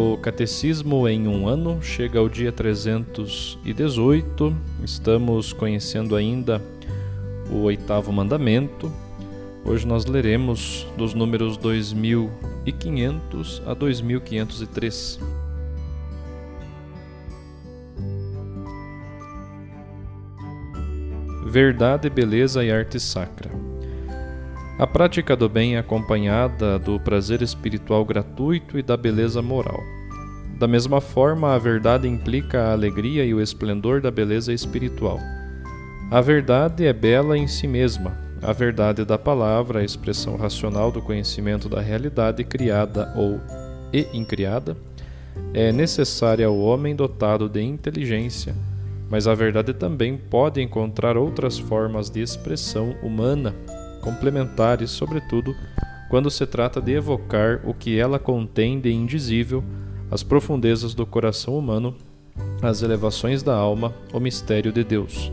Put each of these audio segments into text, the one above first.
O Catecismo em um ano chega ao dia 318. Estamos conhecendo ainda o oitavo mandamento. Hoje nós leremos dos números 2500 a 2503. Verdade, beleza e arte sacra. A prática do bem é acompanhada do prazer espiritual gratuito e da beleza moral. Da mesma forma, a verdade implica a alegria e o esplendor da beleza espiritual. A verdade é bela em si mesma. A verdade da palavra, a expressão racional do conhecimento da realidade criada ou e incriada, é necessária ao homem dotado de inteligência, mas a verdade também pode encontrar outras formas de expressão humana complementares, sobretudo quando se trata de evocar o que ela contém de indizível, as profundezas do coração humano, as elevações da alma, o mistério de Deus.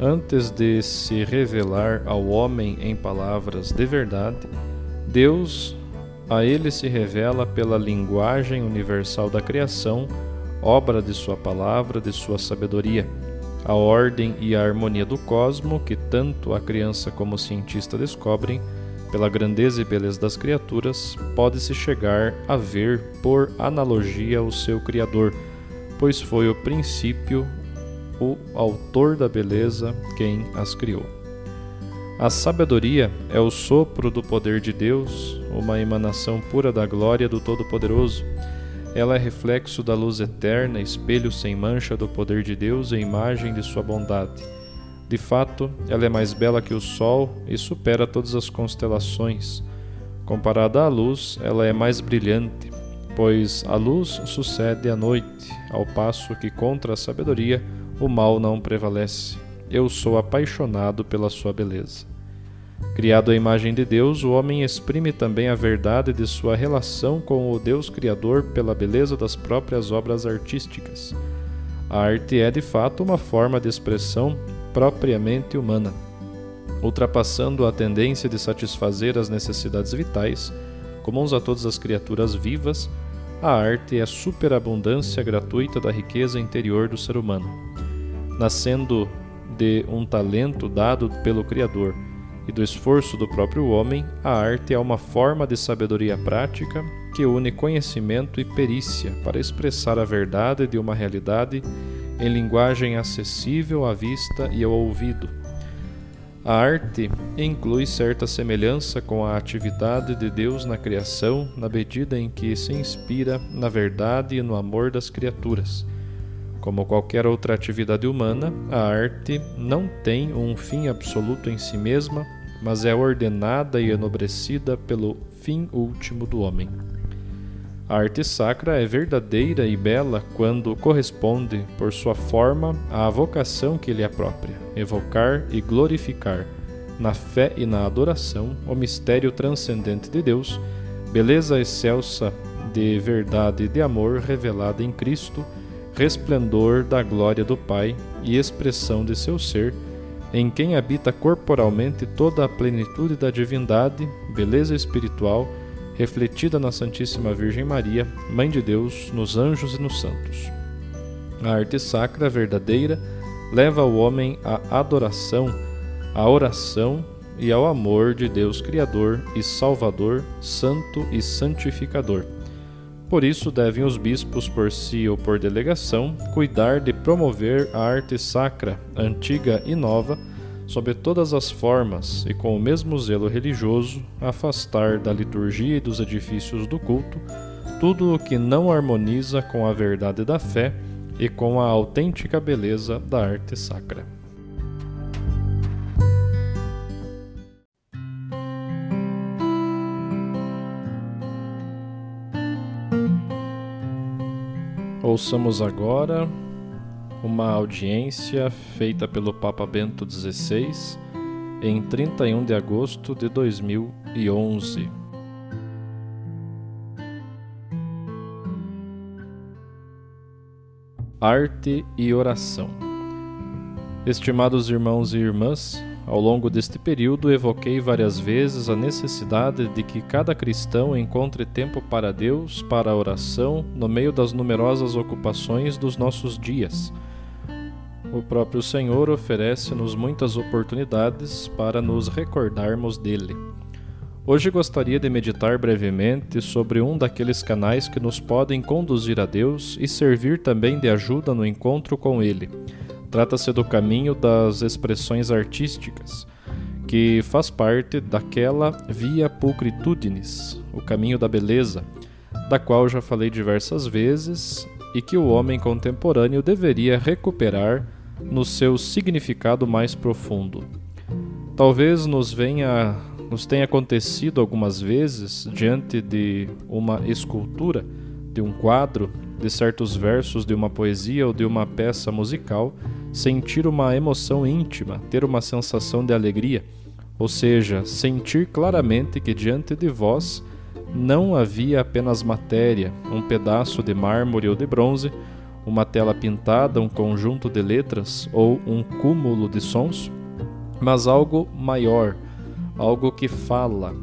Antes de se revelar ao homem em palavras de verdade, Deus a ele se revela pela linguagem universal da criação, obra de sua palavra, de sua sabedoria a ordem e a harmonia do cosmo que tanto a criança como o cientista descobrem, pela grandeza e beleza das criaturas, pode-se chegar a ver por analogia o seu Criador, pois foi o princípio, o autor da beleza, quem as criou. A sabedoria é o sopro do poder de Deus, uma emanação pura da glória do Todo-Poderoso ela é reflexo da luz eterna, espelho sem mancha do poder de Deus e imagem de sua bondade. De fato, ela é mais bela que o sol e supera todas as constelações. Comparada à luz, ela é mais brilhante, pois a luz sucede à noite, ao passo que contra a sabedoria o mal não prevalece. Eu sou apaixonado pela sua beleza. Criado à imagem de Deus, o homem exprime também a verdade de sua relação com o Deus Criador pela beleza das próprias obras artísticas. A arte é, de fato, uma forma de expressão propriamente humana. Ultrapassando a tendência de satisfazer as necessidades vitais, comuns a todas as criaturas vivas, a arte é a superabundância gratuita da riqueza interior do ser humano. Nascendo de um talento dado pelo Criador, e do esforço do próprio homem, a arte é uma forma de sabedoria prática que une conhecimento e perícia para expressar a verdade de uma realidade em linguagem acessível à vista e ao ouvido. A arte inclui certa semelhança com a atividade de Deus na criação, na medida em que se inspira na verdade e no amor das criaturas. Como qualquer outra atividade humana, a arte não tem um fim absoluto em si mesma, mas é ordenada e enobrecida pelo fim último do homem. A arte sacra é verdadeira e bela quando corresponde, por sua forma, à vocação que lhe é própria, evocar e glorificar, na fé e na adoração, o mistério transcendente de Deus, beleza excelsa de verdade e de amor revelada em Cristo resplendor da glória do Pai e expressão de seu ser, em quem habita corporalmente toda a plenitude da divindade, beleza espiritual, refletida na Santíssima Virgem Maria, Mãe de Deus, nos anjos e nos santos. A arte sacra verdadeira leva o homem à adoração, à oração e ao amor de Deus Criador e Salvador, Santo e Santificador Por isso, devem os bispos, por si ou por delegação, cuidar de promover a arte sacra, antiga e nova, sob todas as formas e com o mesmo zelo religioso, afastar da liturgia e dos edifícios do culto tudo o que não harmoniza com a verdade da fé e com a autêntica beleza da arte sacra. Ouçamos agora uma audiência feita pelo Papa Bento XVI em 31 de agosto de 2011. Arte e oração. Estimados irmãos e irmãs, ao longo deste período, evoquei várias vezes a necessidade de que cada cristão encontre tempo para Deus, para a oração, no meio das numerosas ocupações dos nossos dias. O próprio Senhor oferece-nos muitas oportunidades para nos recordarmos dele. Hoje gostaria de meditar brevemente sobre um daqueles canais que nos podem conduzir a Deus e servir também de ajuda no encontro com Ele Trata-se do caminho das expressões artísticas, que faz parte daquela via pulchritudinis, o caminho da beleza, da qual já falei diversas vezes e que o homem contemporâneo deveria recuperar no seu significado mais profundo. Talvez nos venha nos tenha acontecido algumas vezes diante de uma escultura, de um quadro, de certos versos de uma poesia ou de uma peça musical, sentir uma emoção íntima, ter uma sensação de alegria, ou seja, sentir claramente que diante de vós não havia apenas matéria, um pedaço de mármore ou de bronze, uma tela pintada, um conjunto de letras ou um cúmulo de sons, mas algo maior, algo que fala,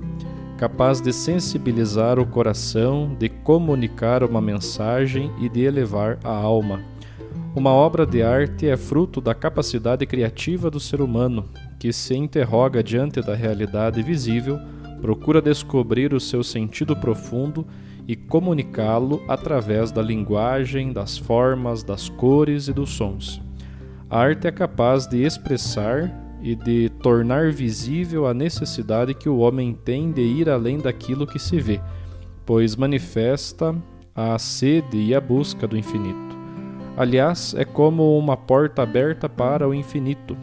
capaz de sensibilizar o coração, de comunicar uma mensagem e de elevar a alma. Uma obra de arte é fruto da capacidade criativa do ser humano, que se interroga diante da realidade visível, procura descobrir o seu sentido profundo e comunicá-lo através da linguagem, das formas, das cores e dos sons. A arte é capaz de expressar e de tornar visível a necessidade que o homem tem de ir além daquilo que se vê, pois manifesta a sede e a busca do infinito. Aliás, é como uma porta aberta para o infinito,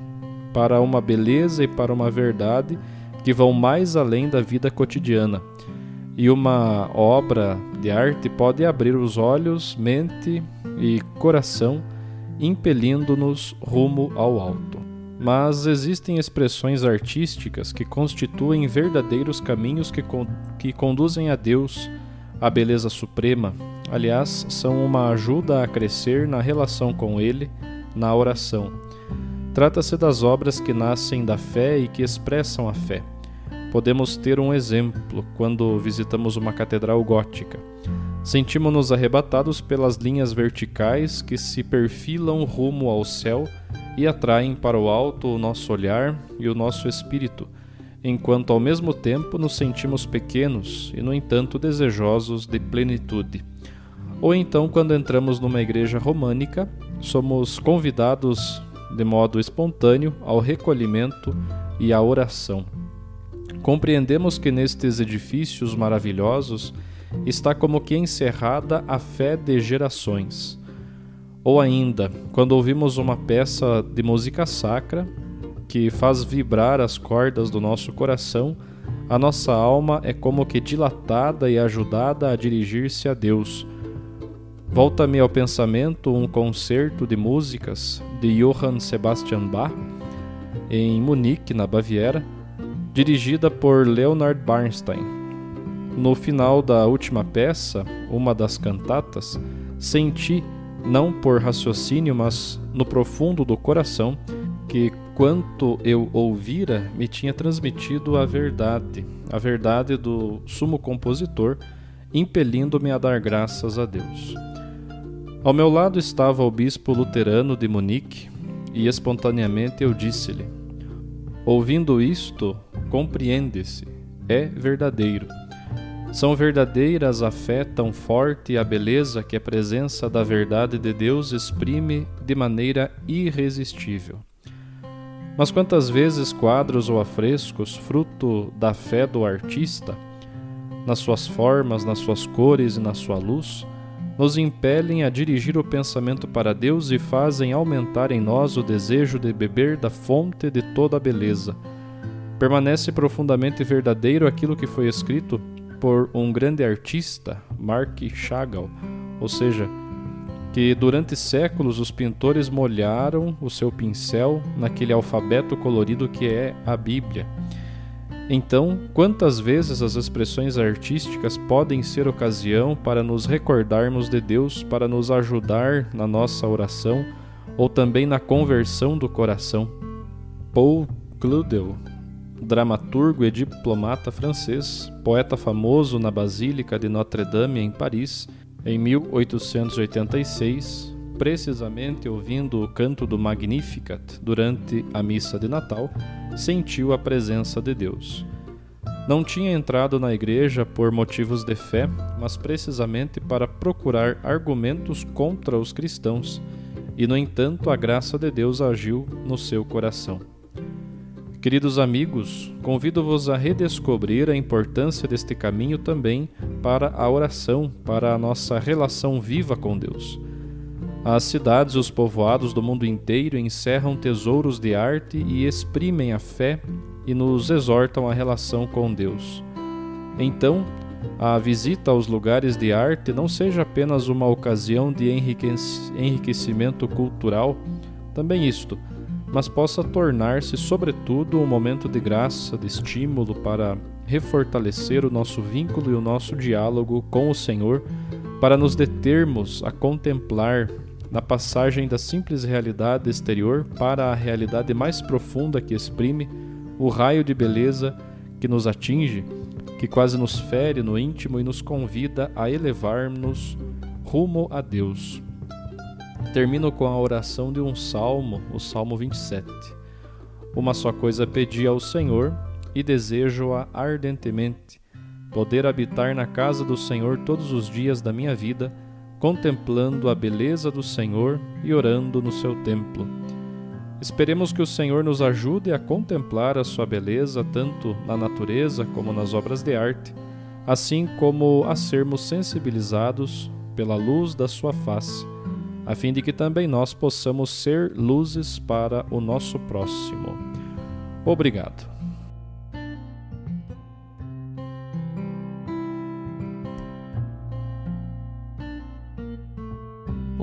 para uma beleza e para uma verdade que vão mais além da vida cotidiana. E uma obra de arte pode abrir os olhos, mente e coração, impelindo-nos rumo ao alto. Mas existem expressões artísticas que constituem verdadeiros caminhos que, con que conduzem a Deus, a beleza suprema, aliás, são uma ajuda a crescer na relação com Ele, na oração. Trata-se das obras que nascem da fé e que expressam a fé. Podemos ter um exemplo quando visitamos uma catedral gótica. Sentimos-nos arrebatados pelas linhas verticais que se perfilam rumo ao céu e atraem para o alto o nosso olhar e o nosso espírito enquanto ao mesmo tempo nos sentimos pequenos e, no entanto, desejosos de plenitude. Ou então, quando entramos numa igreja românica, somos convidados de modo espontâneo ao recolhimento e à oração. Compreendemos que nestes edifícios maravilhosos está como que encerrada a fé de gerações. Ou ainda, quando ouvimos uma peça de música sacra, que faz vibrar as cordas do nosso coração, a nossa alma é como que dilatada e ajudada a dirigir-se a Deus. Volta-me ao pensamento um concerto de músicas de Johann Sebastian Bach, em Munique, na Baviera, dirigida por Leonard Bernstein. No final da última peça, uma das cantatas, senti, não por raciocínio, mas no profundo do coração, que quanto eu ouvira me tinha transmitido a verdade, a verdade do sumo compositor, impelindo-me a dar graças a Deus. Ao meu lado estava o bispo luterano de Munique e espontaneamente eu disse-lhe: Ouvindo isto, compreende-se, é verdadeiro. São verdadeiras a fé tão forte e a beleza que a presença da verdade de Deus exprime de maneira irresistível. Mas quantas vezes quadros ou afrescos, fruto da fé do artista, nas suas formas, nas suas cores e na sua luz, nos impelem a dirigir o pensamento para Deus e fazem aumentar em nós o desejo de beber da fonte de toda a beleza. Permanece profundamente verdadeiro aquilo que foi escrito por um grande artista, Mark Chagall, ou seja, que durante séculos os pintores molharam o seu pincel naquele alfabeto colorido que é a Bíblia então, quantas vezes as expressões artísticas podem ser ocasião para nos recordarmos de Deus, para nos ajudar na nossa oração ou também na conversão do coração? Paul Claudel, dramaturgo e diplomata francês, poeta famoso na Basílica de Notre-Dame em Paris, em 1886, precisamente ouvindo o canto do Magnificat durante a missa de Natal, sentiu a presença de Deus. Não tinha entrado na igreja por motivos de fé, mas precisamente para procurar argumentos contra os cristãos, e no entanto a graça de Deus agiu no seu coração. Queridos amigos, convido-vos a redescobrir a importância deste caminho também para a oração, para a nossa relação viva com Deus. As cidades e os povoados do mundo inteiro encerram tesouros de arte e exprimem a fé e nos exortam à relação com Deus. Então, a visita aos lugares de arte não seja apenas uma ocasião de enriquecimento cultural, também isto, mas possa tornar-se, sobretudo, um momento de graça, de estímulo para refortalecer o nosso vínculo e o nosso diálogo com o Senhor, para nos determos a contemplar na passagem da simples realidade exterior para a realidade mais profunda que exprime o raio de beleza que nos atinge, que quase nos fere no íntimo e nos convida a elevar-nos rumo a Deus. Termino com a oração de um salmo, o Salmo 27. Uma só coisa pedi ao Senhor e desejo-a ardentemente: poder habitar na casa do Senhor todos os dias da minha vida contemplando a beleza do Senhor e orando no seu templo. Esperemos que o Senhor nos ajude a contemplar a sua beleza tanto na natureza como nas obras de arte, assim como a sermos sensibilizados pela luz da sua face, a fim de que também nós possamos ser luzes para o nosso próximo. Obrigado.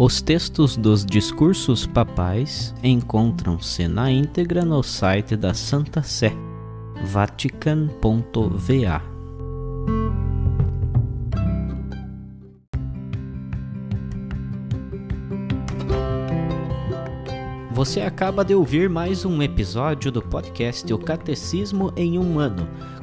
Os textos dos discursos papais encontram-se na íntegra no site da Santa Sé, vatican.va. Você acaba de ouvir mais um episódio do podcast O Catecismo em um Ano